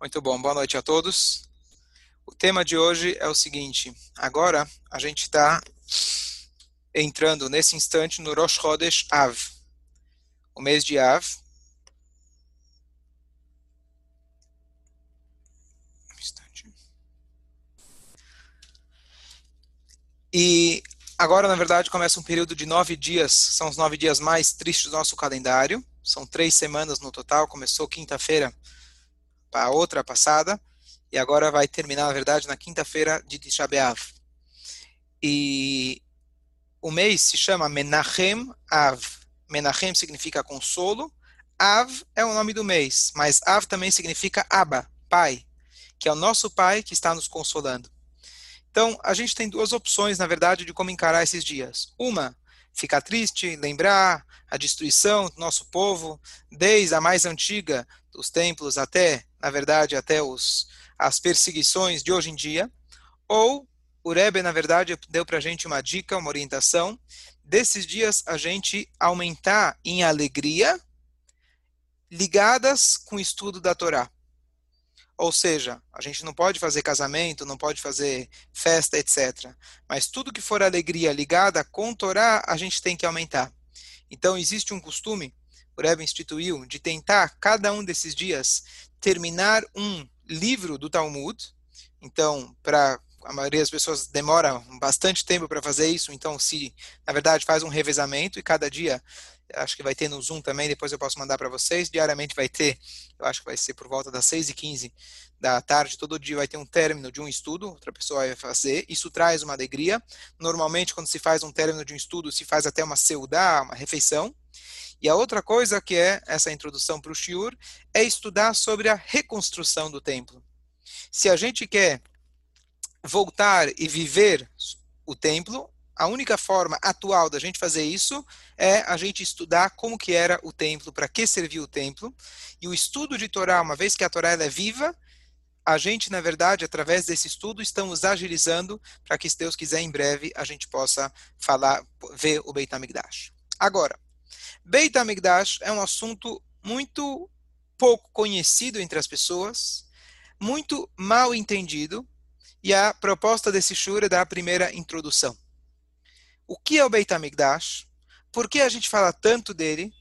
Muito bom, boa noite a todos. O tema de hoje é o seguinte: agora a gente está entrando nesse instante no Rosh Chodesh Av, o mês de Av. E agora, na verdade, começa um período de nove dias, são os nove dias mais tristes do nosso calendário. São três semanas no total, começou quinta-feira a outra passada, e agora vai terminar, na verdade, na quinta-feira de Tisha B'Av. E o mês se chama Menachem Av. Menachem significa consolo, Av é o nome do mês, mas Av também significa Abba, pai, que é o nosso pai que está nos consolando. Então, a gente tem duas opções, na verdade, de como encarar esses dias. Uma, ficar triste, lembrar a destruição do nosso povo, desde a mais antiga dos templos até, na verdade, até os, as perseguições de hoje em dia. Ou o Rebbe, na verdade, deu para a gente uma dica, uma orientação, desses dias a gente aumentar em alegria ligadas com o estudo da Torá. Ou seja, a gente não pode fazer casamento, não pode fazer festa, etc. Mas tudo que for alegria ligada com Torá, a gente tem que aumentar. Então, existe um costume, o Rebbe instituiu, de tentar, cada um desses dias, terminar um livro do Talmud. Então, para a maioria das pessoas demora bastante tempo para fazer isso, então se, na verdade, faz um revezamento e cada dia acho que vai ter no Zoom também, depois eu posso mandar para vocês. Diariamente vai ter, eu acho que vai ser por volta das 6 e 15 da tarde, todo dia vai ter um término de um estudo, outra pessoa vai fazer. Isso traz uma alegria. Normalmente, quando se faz um término de um estudo, se faz até uma seudá, uma refeição. E a outra coisa que é essa introdução para o Shiur é estudar sobre a reconstrução do templo. Se a gente quer voltar e viver o templo, a única forma atual da gente fazer isso é a gente estudar como que era o templo, para que servia o templo. E o estudo de Torá, uma vez que a Torá é viva, a gente, na verdade, através desse estudo, estamos agilizando para que, se Deus quiser, em breve, a gente possa falar, ver o Beit HaMikdash. Agora, Beit HaMikdash é um assunto muito pouco conhecido entre as pessoas, muito mal entendido, e a proposta desse shur é dar a primeira introdução. O que é o Beit HaMikdash, por que a gente fala tanto dele,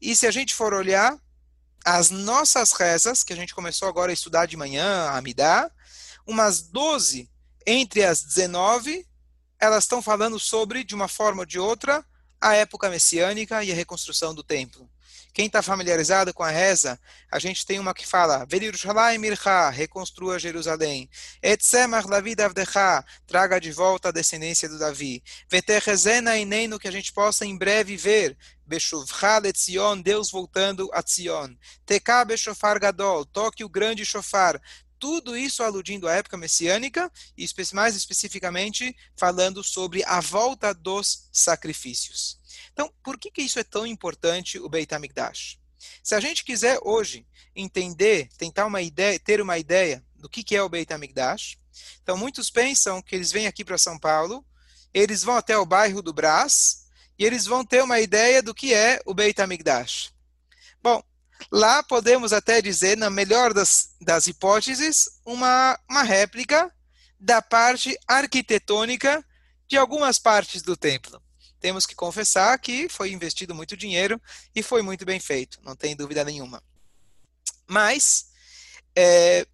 e se a gente for olhar as nossas rezas, que a gente começou agora a estudar de manhã, a Amidá, umas 12 entre as 19, elas estão falando sobre, de uma forma ou de outra, a época messiânica e a reconstrução do templo. Quem está familiarizado com a reza, a gente tem uma que fala: reconstrua Jerusalém. Etzemach David avdecha, traga de volta a descendência do Davi. Veterrezena ineno, que a gente possa em breve ver. Beshuvcha letzion, Deus voltando a Tzion. Teká beshofar gadol, toque o grande shofar tudo isso aludindo à época messiânica e mais especificamente falando sobre a volta dos sacrifícios. Então, por que, que isso é tão importante, o Beit HaMikdash? Se a gente quiser hoje entender, tentar uma ideia, ter uma ideia do que, que é o Beit HaMikdash, então muitos pensam que eles vêm aqui para São Paulo, eles vão até o bairro do Brás, e eles vão ter uma ideia do que é o Beit HaMikdash. Bom, lá podemos até dizer, na melhor das, das hipóteses, uma, uma réplica da parte arquitetônica de algumas partes do templo temos que confessar que foi investido muito dinheiro e foi muito bem feito, não tem dúvida nenhuma. Mas é,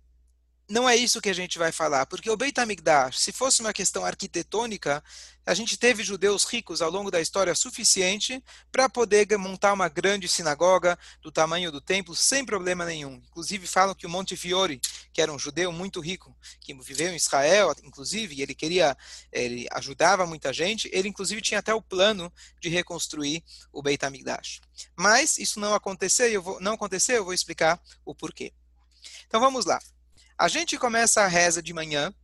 não é isso que a gente vai falar, porque o Beit HaMikdash, se fosse uma questão arquitetônica, a gente teve judeus ricos ao longo da história suficiente para poder montar uma grande sinagoga do tamanho do templo sem problema nenhum. Inclusive falam que o Montefiore, que era um judeu muito rico, que viveu em Israel, inclusive, e ele queria, ele ajudava muita gente, ele inclusive tinha até o plano de reconstruir o Beit HaMikdash. Mas isso não aconteceu, eu vou, não aconteceu, eu vou explicar o porquê. Então vamos lá. A gente começa a reza de manhã,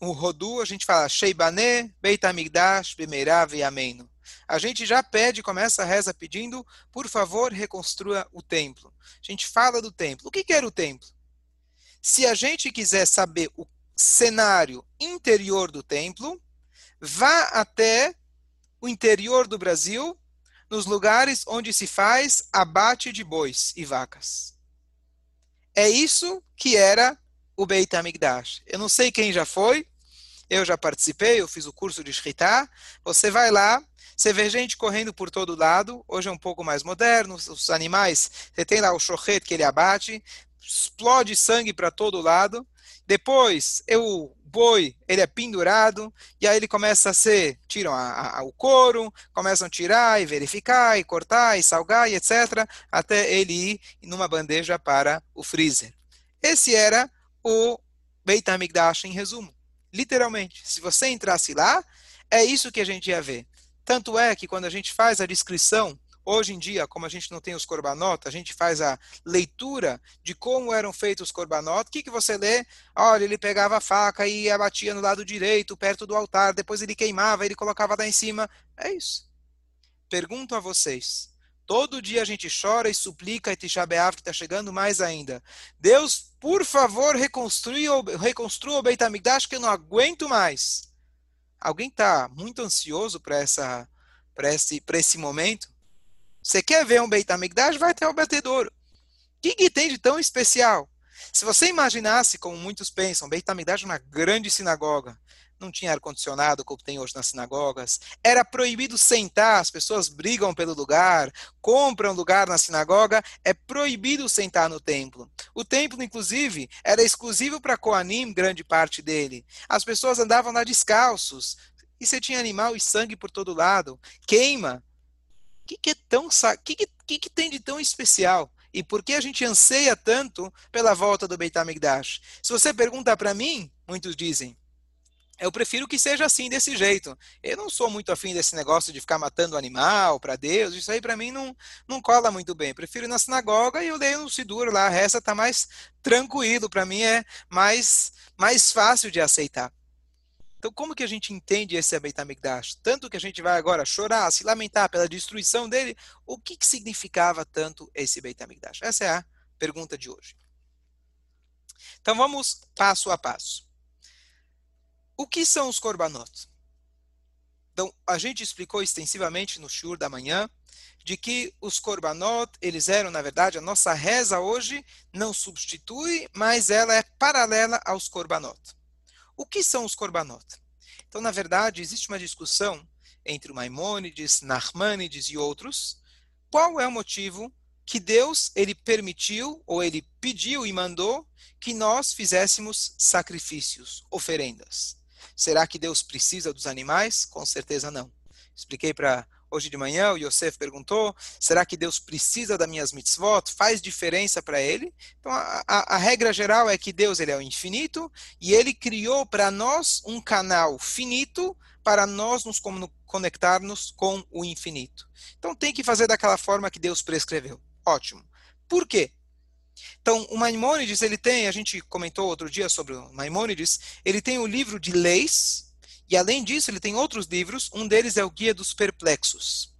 o Rodu, a gente fala Sheibane, Beit Amigdash, Bemeirav e Ameno. A gente já pede, começa a reza pedindo, por favor, reconstrua o templo. A gente fala do templo. O que, que era o templo? Se a gente quiser saber o cenário interior do templo, vá até o interior do Brasil, nos lugares onde se faz abate de bois e vacas. É isso que era o Beit HaMikdash. Eu não sei quem já foi, eu já participei, eu fiz o curso de Shritá. Você vai lá, você vê gente correndo por todo lado. Hoje é um pouco mais moderno, os animais, você tem lá o chochet que ele abate, explode sangue para todo lado. Depois, eu boi, ele é pendurado, e aí ele começa a ser, tiram a, a, o couro, começam a tirar e verificar, e cortar, e salgar, e etc., até ele ir numa bandeja para o freezer. Esse era o Beit HaMikdash em resumo. Literalmente, se você entrasse lá, é isso que a gente ia ver. Tanto é que quando a gente faz a descrição Hoje em dia, como a gente não tem os korbanot, a gente faz a leitura de como eram feitos os korbanot. O que, que você lê? Olha, ele pegava a faca e abatia no lado direito, perto do altar, depois ele queimava, ele colocava lá em cima. É isso. Pergunto a vocês. Todo dia a gente chora e suplica e Tisha que está chegando mais ainda. Deus, por favor, reconstrua, reconstrua o Beit HaMikdash, que eu não aguento mais. Alguém está muito ansioso para essa para esse, esse momento? Você quer ver um Beit HaMikdash? Vai até o batedouro. O que, que tem de tão especial? Se você imaginasse, como muitos pensam, Beit HaMikdash é uma grande sinagoga, não tinha ar-condicionado como tem hoje nas sinagogas, era proibido sentar, as pessoas brigam pelo lugar, compram lugar na sinagoga, é proibido sentar no templo. O templo, inclusive, era exclusivo para Koanim, grande parte dele. As pessoas andavam lá descalços, e você tinha animal e sangue por todo lado, queima, o que, que, é tão que, que, que, tem de tão especial? E por que a gente anseia tanto pela volta do Beit HaMikdash? Se você pergunta para mim, muitos dizem, eu prefiro que seja assim, desse jeito. Eu não sou muito afim desse negócio de ficar matando animal para Deus. Isso aí para mim não, não cola muito bem. Eu prefiro ir na sinagoga e eu leio no Sidur lá. A reza está mais tranquilo. Para mim é mais, mais fácil de aceitar. Então, como que a gente entende esse Beit HaMikdash? Tanto que a gente vai agora chorar, se lamentar pela destruição dele, o que, que significava tanto esse Beit HaMikdash? Essa é a pergunta de hoje. Então, vamos passo a passo. O que são os korbanot? Então, a gente explicou extensivamente no shur da manhã de que os korbanot, eles eram, na verdade, a nossa reza hoje não substitui, mas ela é paralela aos korbanot. O que são os korbanot? Então, na verdade, existe uma discussão entre Maimônides, Nachmanides e outros. Qual é o motivo que Deus ele permitiu ou ele pediu e mandou que nós fizéssemos sacrifícios, oferendas? Será que Deus precisa dos animais? Com certeza não. Expliquei para Hoje de manhã o Yosef perguntou: será que Deus precisa das minhas mitzvot? Faz diferença para ele? Então a, a, a, regra geral é que Deus ele é o infinito e ele criou para nós um canal finito para nós nos conectarmos com o infinito. Então tem que fazer daquela forma que Deus prescreveu. Ótimo. Por quê? Então, o Maimônides, ele tem, a gente comentou outro dia sobre o Maimônides, ele tem o livro de leis, e além disso, ele tem outros livros, um deles é o Guia dos Perplexos.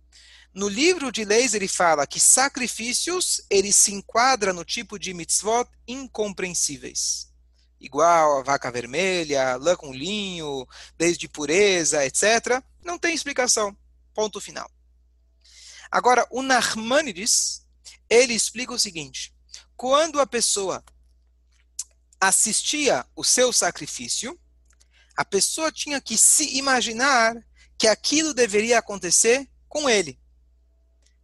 No livro de leis ele fala que sacrifícios ele se enquadra no tipo de mitzvot incompreensíveis. Igual a vaca vermelha, lã com linho, leis de pureza, etc. Não tem explicação. Ponto final. Agora, o Nachmanides, ele explica o seguinte: quando a pessoa assistia o seu sacrifício, a pessoa tinha que se imaginar que aquilo deveria acontecer com ele.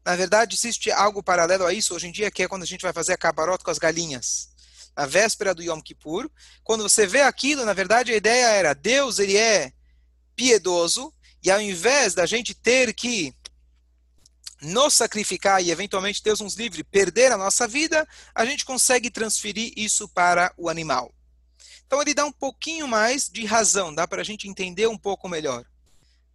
Na verdade, existe algo paralelo a isso hoje em dia, que é quando a gente vai fazer a cabarota com as galinhas. Na véspera do Yom Kippur, quando você vê aquilo, na verdade a ideia era, Deus ele é piedoso, e ao invés da gente ter que nos sacrificar e eventualmente Deus nos livre perder a nossa vida, a gente consegue transferir isso para o animal. Então ele dá um pouquinho mais de razão, dá para a gente entender um pouco melhor.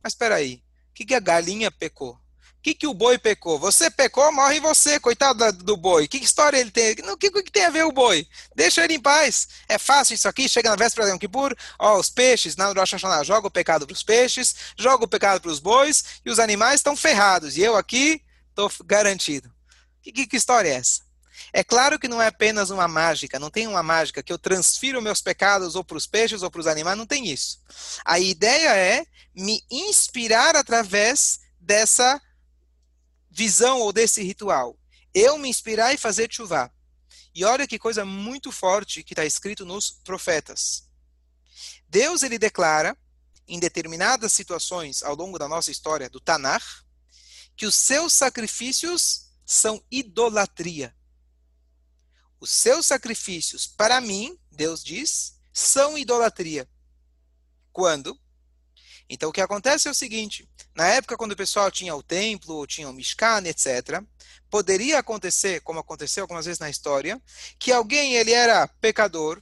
Mas espera aí, o que, que a galinha pecou? Que, que o boi pecou? Você pecou, morre você, coitado do boi. Que história ele tem? O que, que tem a ver o boi? Deixa ele em paz. É fácil isso aqui, chega na véspera de Yom Kippur, ó, os peixes, na Rosh Hashanah, joga o pecado para os peixes, joga o pecado para os bois, e os animais estão ferrados. E eu aqui estou garantido. Que, que, que história é essa? É claro que não é apenas uma mágica, não tem uma mágica que eu transfiro meus pecados ou para os peixes ou para os animais, não tem isso. A ideia é me inspirar através dessa visão ou desse ritual. Eu me inspirar e fazer chuva. E olha que coisa muito forte que está escrito nos profetas. Deus ele declara em determinadas situações ao longo da nossa história do Tanakh que os seus sacrifícios são idolatria. Os seus sacrifícios, para mim, Deus diz, são idolatria. Quando? Então, o que acontece é o seguinte: na época, quando o pessoal tinha o templo, ou tinha o Mishkan, etc., poderia acontecer, como aconteceu algumas vezes na história, que alguém ele era pecador,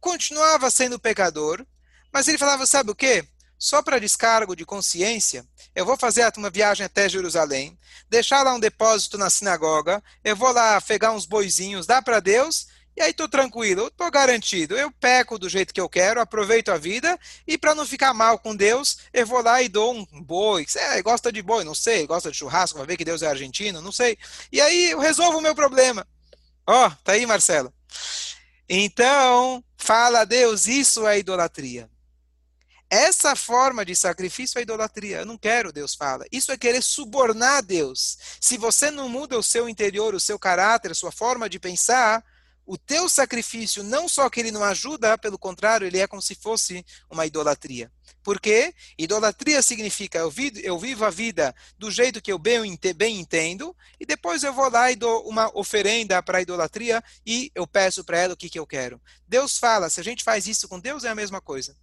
continuava sendo pecador, mas ele falava: sabe o quê? Só para descargo de consciência, eu vou fazer uma viagem até Jerusalém, deixar lá um depósito na sinagoga, eu vou lá pegar uns boizinhos, dá para Deus, e aí estou tranquilo, estou garantido. Eu peco do jeito que eu quero, aproveito a vida, e para não ficar mal com Deus, eu vou lá e dou um boi. É, gosta de boi, não sei, gosta de churrasco, vai ver que Deus é argentino, não sei. E aí eu resolvo o meu problema. Ó, oh, tá aí, Marcelo. Então, fala a Deus, isso é idolatria. Essa forma de sacrifício é idolatria. Eu não quero, Deus fala. Isso é querer subornar Deus. Se você não muda o seu interior, o seu caráter, a sua forma de pensar, o teu sacrifício não só que ele não ajuda, pelo contrário, ele é como se fosse uma idolatria. Por quê? Idolatria significa eu vivo, eu vivo a vida do jeito que eu bem, bem entendo, e depois eu vou lá e dou uma oferenda para a idolatria e eu peço para ela o que, que eu quero. Deus fala, se a gente faz isso com Deus, é a mesma coisa.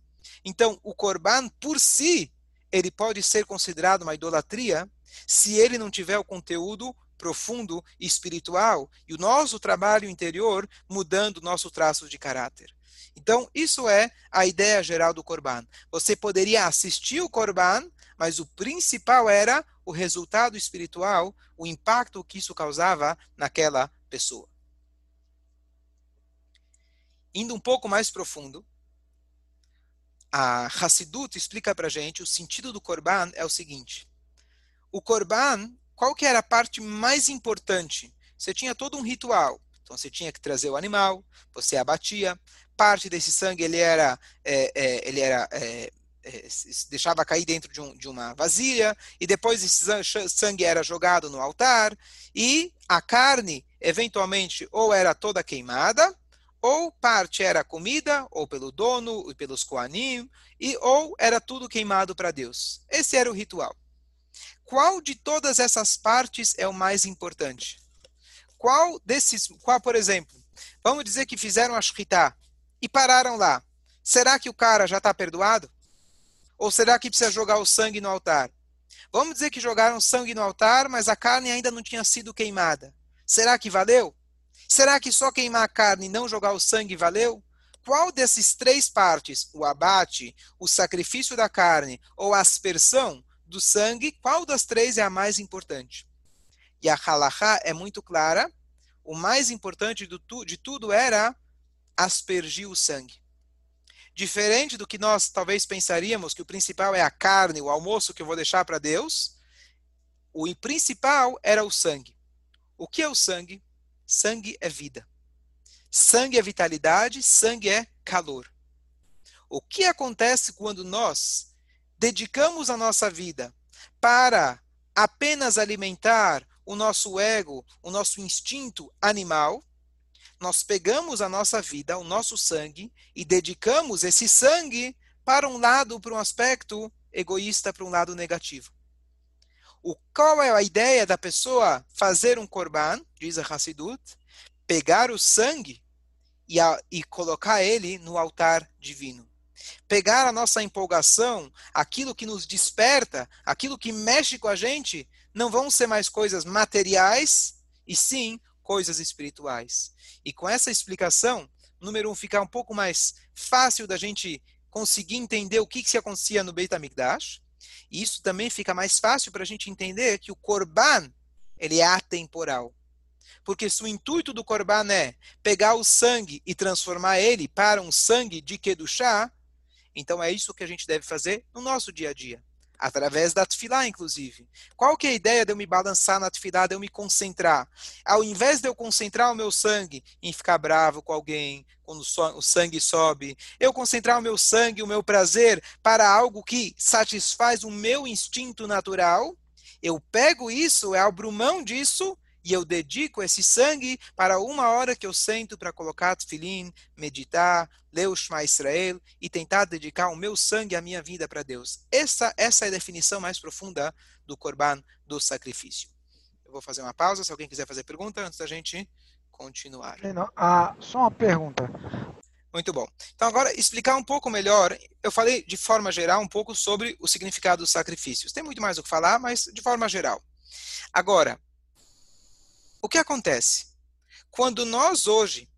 Então, o Corban, por si, ele pode ser considerado uma idolatria se ele não tiver o conteúdo profundo e espiritual e o nosso trabalho interior mudando nosso traço de caráter. Então, isso é a ideia geral do Corban. Você poderia assistir o Corban, mas o principal era o resultado espiritual, o impacto que isso causava naquela pessoa. Indo um pouco mais profundo, a Hassidut explica para gente o sentido do Korban é o seguinte. O Korban, qual que era a parte mais importante? Você tinha todo um ritual. Então você tinha que trazer o animal, você abatia. Parte desse sangue ele era, é, é, ele era é, é deixava cair dentro de, um, de, uma vasilha e depois esse sangue era jogado no altar e a carne eventualmente ou era toda queimada ou parte era comida, ou pelo dono, e pelos coanim, e ou era tudo queimado para Deus. Esse era o ritual. Qual de todas essas partes é o mais importante? Qual desses, qual, por exemplo, vamos dizer que fizeram a shkita e pararam lá. Será que o cara já está perdoado? Ou será que precisa jogar o sangue no altar? Vamos dizer que jogaram sangue no altar, mas a carne ainda não tinha sido queimada. Será que valeu? Será que só queimar a carne e não jogar o sangue valeu? Qual desses três partes, o abate, o sacrifício da carne ou a aspersão do sangue, qual das três é a mais importante? E a halachá é muito clara. O mais importante de tudo era aspergir o sangue. Diferente do que nós talvez pensaríamos que o principal é a carne, o almoço que eu vou deixar para Deus, o principal era o sangue. O que é o sangue? Sangue é vida. Sangue é vitalidade, sangue é calor. O que acontece quando nós dedicamos a nossa vida para apenas alimentar o nosso ego, o nosso instinto animal? Nós pegamos a nossa vida, o nosso sangue, e dedicamos esse sangue para um lado, para um aspecto egoísta, para um lado negativo. O, qual é a ideia da pessoa fazer um korban, diz a Hassidut, pegar o sangue e, a, e colocar ele no altar divino. Pegar a nossa empolgação, aquilo que nos desperta, aquilo que mexe com a gente, não vão ser mais coisas materiais, e sim coisas espirituais. E com essa explicação, número um, fica um pouco mais fácil da gente conseguir entender o que, que se acontecia no Beit HaMikdash, e isso também fica mais fácil para a gente entender que o Korban, ele é atemporal. Porque se o intuito do Korban é pegar o sangue e transformar ele para um sangue de Kedushá, então é isso que a gente deve fazer no nosso dia a dia. Através da tefilá, inclusive. Qual que é a ideia de eu me balançar na tefilá, de eu me concentrar? Ao invés de eu concentrar o meu sangue em ficar bravo com alguém, quando o sangue sobe, eu concentrar o meu sangue, o meu prazer para algo que satisfaz o meu instinto natural, eu pego isso, eu abro mão disso e eu dedico esse sangue para uma hora que eu sento para colocar tefilim, meditar, ler o Shema Israel e tentar dedicar o meu sangue, a minha vida para Deus. Essa, essa é a definição mais profunda do Korban, do sacrifício. Eu vou fazer uma pausa, se alguém quiser fazer pergunta, antes da gente continuar. Não, ah, só uma pergunta. Muito bom. Então, agora, explicar um pouco melhor. Eu falei de forma geral um pouco sobre o significado dos sacrifícios. Tem muito mais o que falar, mas de forma geral. Agora, o que acontece? Quando nós hoje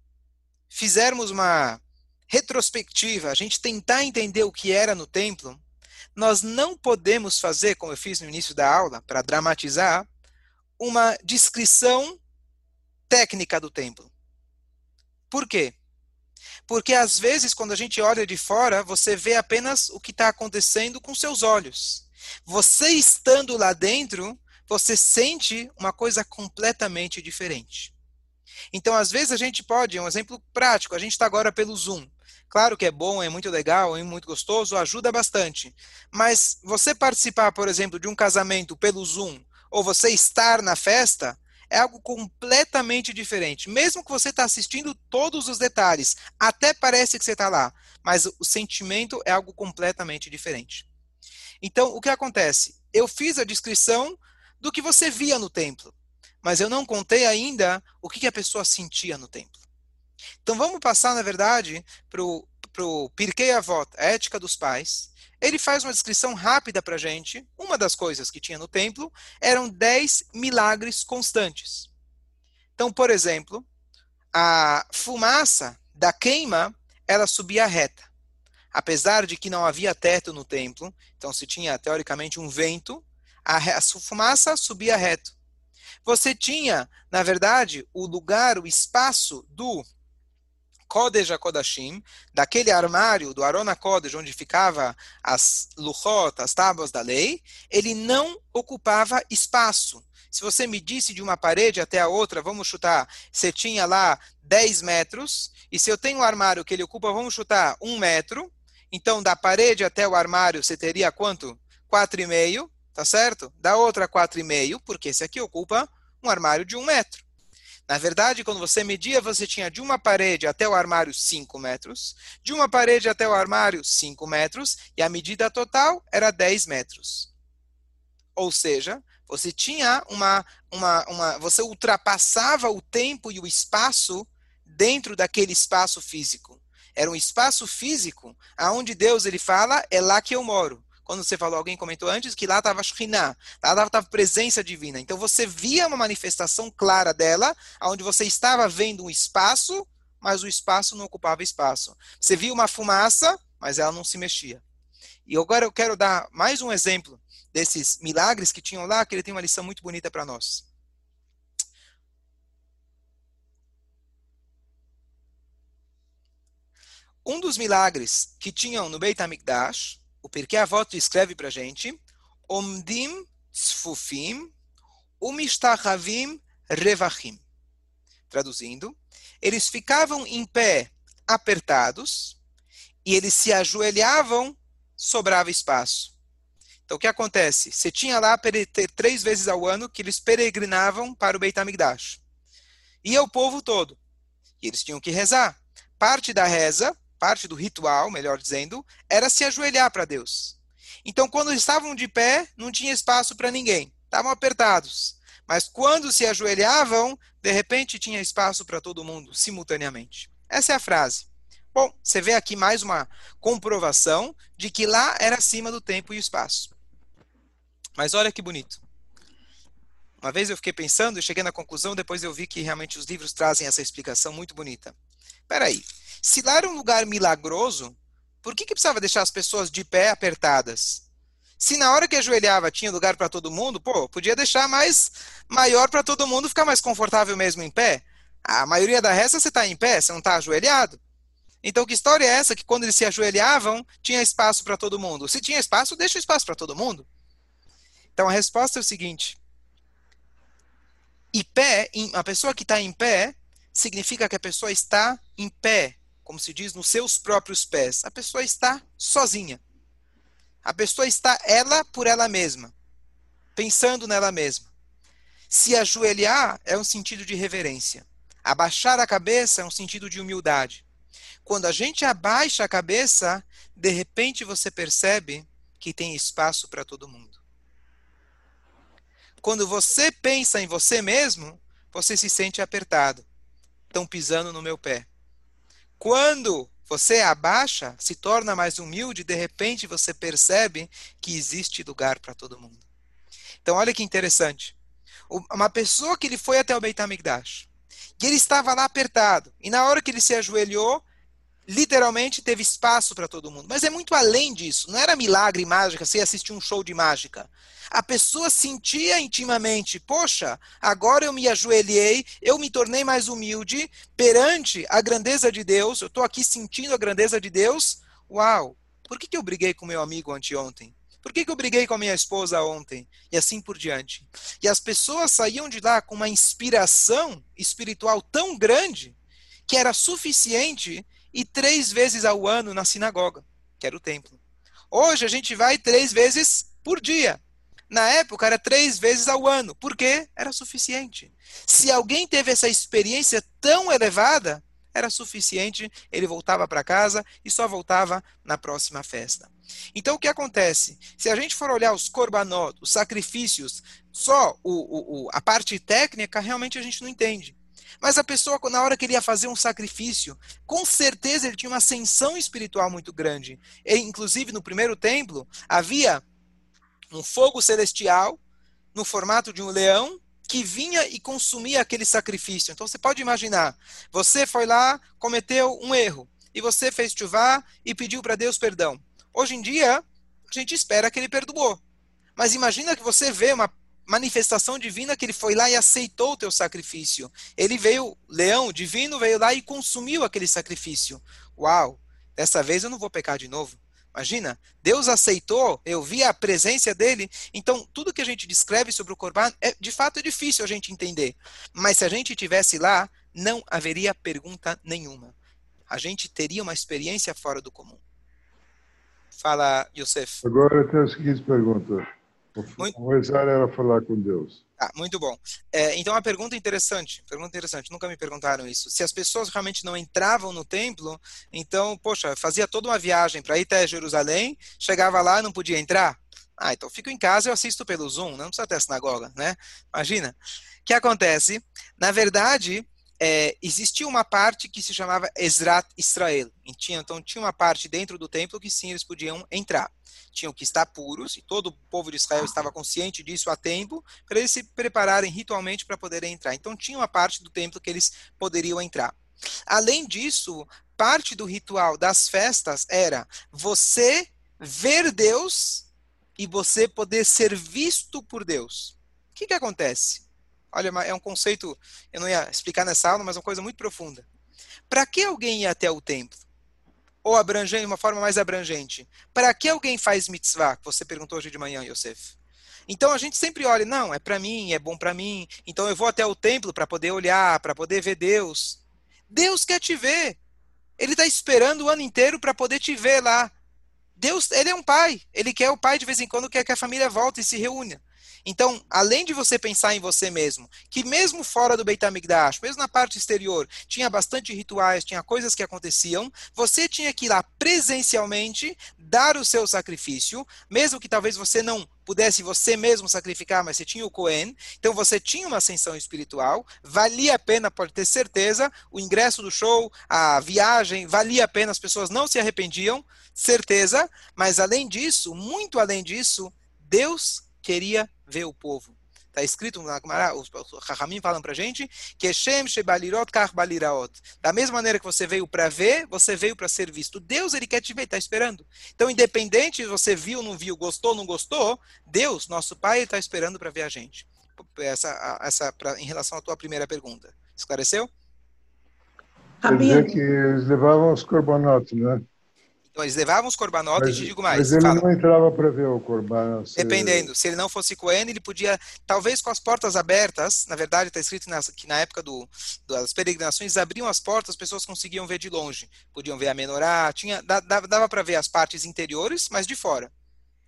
fizermos uma retrospectiva, a gente tentar entender o que era no templo, nós não podemos fazer, como eu fiz no início da aula, para dramatizar, uma descrição técnica do templo. Por quê? Porque às vezes, quando a gente olha de fora, você vê apenas o que está acontecendo com seus olhos. Você estando lá dentro, você sente uma coisa completamente diferente. Então, às vezes, a gente pode, um exemplo prático, a gente está agora pelo Zoom. Claro que é bom, é muito legal, é muito gostoso, ajuda bastante. Mas você participar, por exemplo, de um casamento pelo Zoom, ou você estar na festa, é algo completamente diferente. Mesmo que você está assistindo todos os detalhes, até parece que você está lá, mas o sentimento é algo completamente diferente. Então, o que acontece? Eu fiz a descrição do que você via no templo, mas eu não contei ainda o que a pessoa sentia no templo. Então, vamos passar, na verdade, para o Pirkei Avot, a ética dos pais, ele faz uma descrição rápida para a gente. Uma das coisas que tinha no templo eram dez milagres constantes. Então, por exemplo, a fumaça da queima, ela subia reta. Apesar de que não havia teto no templo, então se tinha teoricamente um vento, a, a fumaça subia reto. Você tinha, na verdade, o lugar, o espaço do Kodesh HaKodashim, daquele armário do Arona Kodesh, onde ficava as luchot, as tábuas da lei, ele não ocupava espaço. Se você medisse de uma parede até a outra, vamos chutar, você tinha lá 10 metros, e se eu tenho um armário que ele ocupa, vamos chutar, um metro, então da parede até o armário você teria quanto? 4,5, tá certo? Da outra 4,5, porque esse aqui ocupa um armário de um metro. Na verdade, quando você media, você tinha de uma parede até o armário 5 metros, de uma parede até o armário 5 metros, e a medida total era 10 metros. Ou seja, você tinha uma, uma, uma. Você ultrapassava o tempo e o espaço dentro daquele espaço físico. Era um espaço físico aonde Deus ele fala, é lá que eu moro quando você falou, alguém comentou antes, que lá estava Shekhinah, lá estava presença divina. Então você via uma manifestação clara dela, onde você estava vendo um espaço, mas o espaço não ocupava espaço. Você via uma fumaça, mas ela não se mexia. E agora eu quero dar mais um exemplo desses milagres que tinham lá, que ele tem uma lição muito bonita para nós. Um dos milagres que tinham no Beit HaMikdash o Pirkei Avot escreve para a gente, Omdim tzfufim umistachavim revachim. Traduzindo, eles ficavam em pé apertados e eles se ajoelhavam, sobrava espaço. Então, o que acontece? Você tinha lá três vezes ao ano que eles peregrinavam para o Beit HaMikdash. Ia o povo todo. E eles tinham que rezar. Parte da reza parte do ritual, melhor dizendo, era se ajoelhar para Deus. Então, quando estavam de pé, não tinha espaço para ninguém, estavam apertados. Mas quando se ajoelhavam, de repente tinha espaço para todo mundo, simultaneamente. Essa é a frase. Bom, você vê aqui mais uma comprovação de que lá era acima do tempo e espaço. Mas olha que bonito. Uma vez eu fiquei pensando e cheguei na conclusão, depois eu vi que realmente os livros trazem essa explicação muito bonita. Espera aí. Se lá era um lugar milagroso, por que, que precisava deixar as pessoas de pé apertadas? Se na hora que ajoelhava tinha lugar para todo mundo, pô, podia deixar mais maior para todo mundo ficar mais confortável mesmo em pé. A maioria da resta você está em pé, você não está ajoelhado. Então, que história é essa que quando eles se ajoelhavam, tinha espaço para todo mundo? Se tinha espaço, deixa espaço para todo mundo. Então, a resposta é o seguinte: em pé, a pessoa que está em pé, significa que a pessoa está em pé, como se diz, nos seus próprios pés. A pessoa está sozinha. A pessoa está ela por ela mesma, pensando nela mesma. Se ajoelhar é um sentido de reverência. Abaixar a cabeça é um sentido de humildade. Quando a gente abaixa a cabeça, de repente você percebe que tem espaço para todo mundo. Quando você pensa em você mesmo, você se sente apertado. Estão pisando no meu pé. Quando você abaixa, se torna mais humilde, de repente você percebe que existe lugar para todo mundo. Então, olha que interessante. Uma pessoa que ele foi até o Beit HaMikdash, e ele estava lá apertado, e na hora que ele se ajoelhou, literalmente teve espaço para todo mundo. Mas é muito além disso. Não era milagre mágica, você assistir um show de mágica. A pessoa sentia intimamente, poxa, agora eu me ajoelhei, eu me tornei mais humilde perante a grandeza de Deus, eu estou aqui sentindo a grandeza de Deus. Uau, por que, que eu briguei com meu amigo anteontem? Por que, que eu briguei com a minha esposa ontem? E assim por diante. E as pessoas saíam de lá com uma inspiração espiritual tão grande que era suficiente e três vezes ao ano na sinagoga, que era o templo. Hoje a gente vai três vezes por dia. Na época era três vezes ao ano, porque era suficiente. Se alguém teve essa experiência tão elevada, era suficiente, ele voltava para casa e só voltava na próxima festa. Então o que acontece? Se a gente for olhar os korbanot, os sacrifícios, só o, o, a parte técnica, realmente a gente não entende. Mas a pessoa, na hora que ele ia fazer um sacrifício, com certeza ele tinha uma ascensão espiritual muito grande. E, inclusive, no primeiro templo, havia um fogo celestial no formato de um leão que vinha e consumia aquele sacrifício. Então você pode imaginar, você foi lá, cometeu um erro, e você fez chuvá e pediu para Deus perdão. Hoje em dia, a gente espera que ele perdoou. Mas imagina que você vê uma manifestação divina que ele foi lá e aceitou o teu sacrifício. Ele veio, leão divino veio lá e consumiu aquele sacrifício. Uau! Dessa vez eu não vou pecar de novo. Imagina, Deus aceitou, eu vi a presença dele. Então, tudo que a gente descreve sobre o Corban, é, de fato é difícil a gente entender. Mas se a gente tivesse lá, não haveria pergunta nenhuma. A gente teria uma experiência fora do comum. Fala, Yosef. Agora tem a seguinte pergunta. Muito... Rezar era falar com Deus. Ah, muito bom. É, então, uma pergunta interessante. Pergunta interessante. Nunca me perguntaram isso. Se as pessoas realmente não entravam no templo, então, poxa, fazia toda uma viagem para ir até Jerusalém, chegava lá e não podia entrar. Ah, então fico em casa e assisto pelo Zoom, não precisa ter sinagoga, né? Imagina. O que acontece? Na verdade, é, existia uma parte que se chamava Ezrat Israel. Então, tinha uma parte dentro do templo que sim, eles podiam entrar tinham que estar puros, e todo o povo de Israel estava consciente disso a tempo, para eles se prepararem ritualmente para poderem entrar. Então tinha uma parte do templo que eles poderiam entrar. Além disso, parte do ritual das festas era você ver Deus e você poder ser visto por Deus. O que, que acontece? Olha, é um conceito, eu não ia explicar nessa aula, mas é uma coisa muito profunda. Para que alguém ia até o templo? ou abrangente, uma forma mais abrangente. Para que alguém faz mitzvah? Você perguntou hoje de manhã, Yosef. Então a gente sempre olha, não, é para mim, é bom para mim. Então eu vou até o templo para poder olhar, para poder ver Deus. Deus quer te ver. Ele está esperando o ano inteiro para poder te ver lá. Deus, ele é um pai. Ele quer o pai de vez em quando quer que a família volte e se reúna. Então, além de você pensar em você mesmo, que mesmo fora do Beit HaMikdash, mesmo na parte exterior, tinha bastante rituais, tinha coisas que aconteciam, você tinha que ir lá presencialmente dar o seu sacrifício, mesmo que talvez você não pudesse você mesmo sacrificar, mas você tinha o Cohen, então você tinha uma ascensão espiritual, valia a pena, pode ter certeza, o ingresso do show, a viagem, valia a pena, as pessoas não se arrependiam, certeza, mas além disso, muito além disso, Deus queria ver o povo. Está escrito na Gemara, os Rahamim falam para a gente, que Shem Shebalirot Kar Baliraot. Da mesma maneira que você veio para ver, você veio para ser visto. Deus, ele quer te ver, está esperando. Então, independente se você viu, não viu, gostou, não gostou, Deus, nosso Pai, está esperando para ver a gente. Essa, essa pra, em relação à tua primeira pergunta. Esclareceu? Quer dizer que eles levavam os corbonotes, né? Eles levavam os corbanotes, e te digo mais. Mas ele fala, não entrava para ver o corban. Se... Dependendo. Se ele não fosse Cohen, ele podia, talvez com as portas abertas, na verdade está escrito nas, que na época do, das peregrinações, abriam as portas, as pessoas conseguiam ver de longe. Podiam ver a menorá, tinha, dava para ver as partes interiores, mas de fora.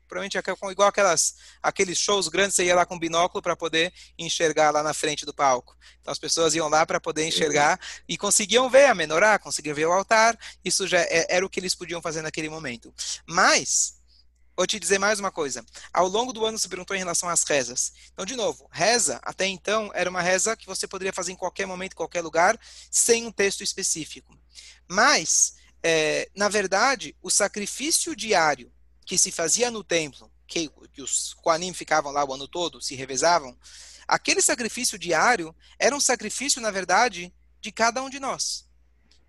Provavelmente igual aquelas, aqueles shows grandes, você ia lá com binóculo para poder enxergar lá na frente do palco. Então as pessoas iam lá para poder enxergar e conseguiam ver a menorá, conseguiam ver o altar, isso já é, era o que eles podiam fazer naquele momento. Mas, vou te dizer mais uma coisa. Ao longo do ano se perguntou em relação às rezas. Então, de novo, reza, até então, era uma reza que você poderia fazer em qualquer momento, em qualquer lugar, sem um texto específico. Mas, é, na verdade, o sacrifício diário que se fazia no templo, que, que os Koanim ficavam lá o ano todo, se revezavam, aquele sacrifício diário era um sacrifício, na verdade, de cada um de nós.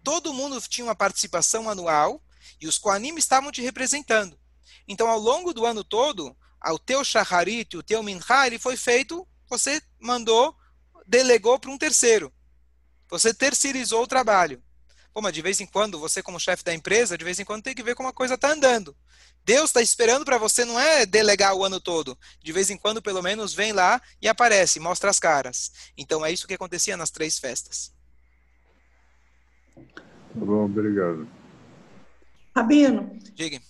Todo mundo tinha uma participação anual e os Koanim estavam te representando. Então, ao longo do ano todo, o teu Shacharit, o teu Minha, ele foi feito, você mandou, delegou para um terceiro. Você terceirizou o trabalho. Pô, mas de vez em quando, você como chefe da empresa, de vez em quando tem que ver como a coisa está andando. Deus está esperando para você não é delegar o ano todo. De vez em quando, pelo menos, vem lá e aparece, mostra as caras. Então é isso que acontecia nas três festas. Tá bom, obrigado. Rabino. Diga.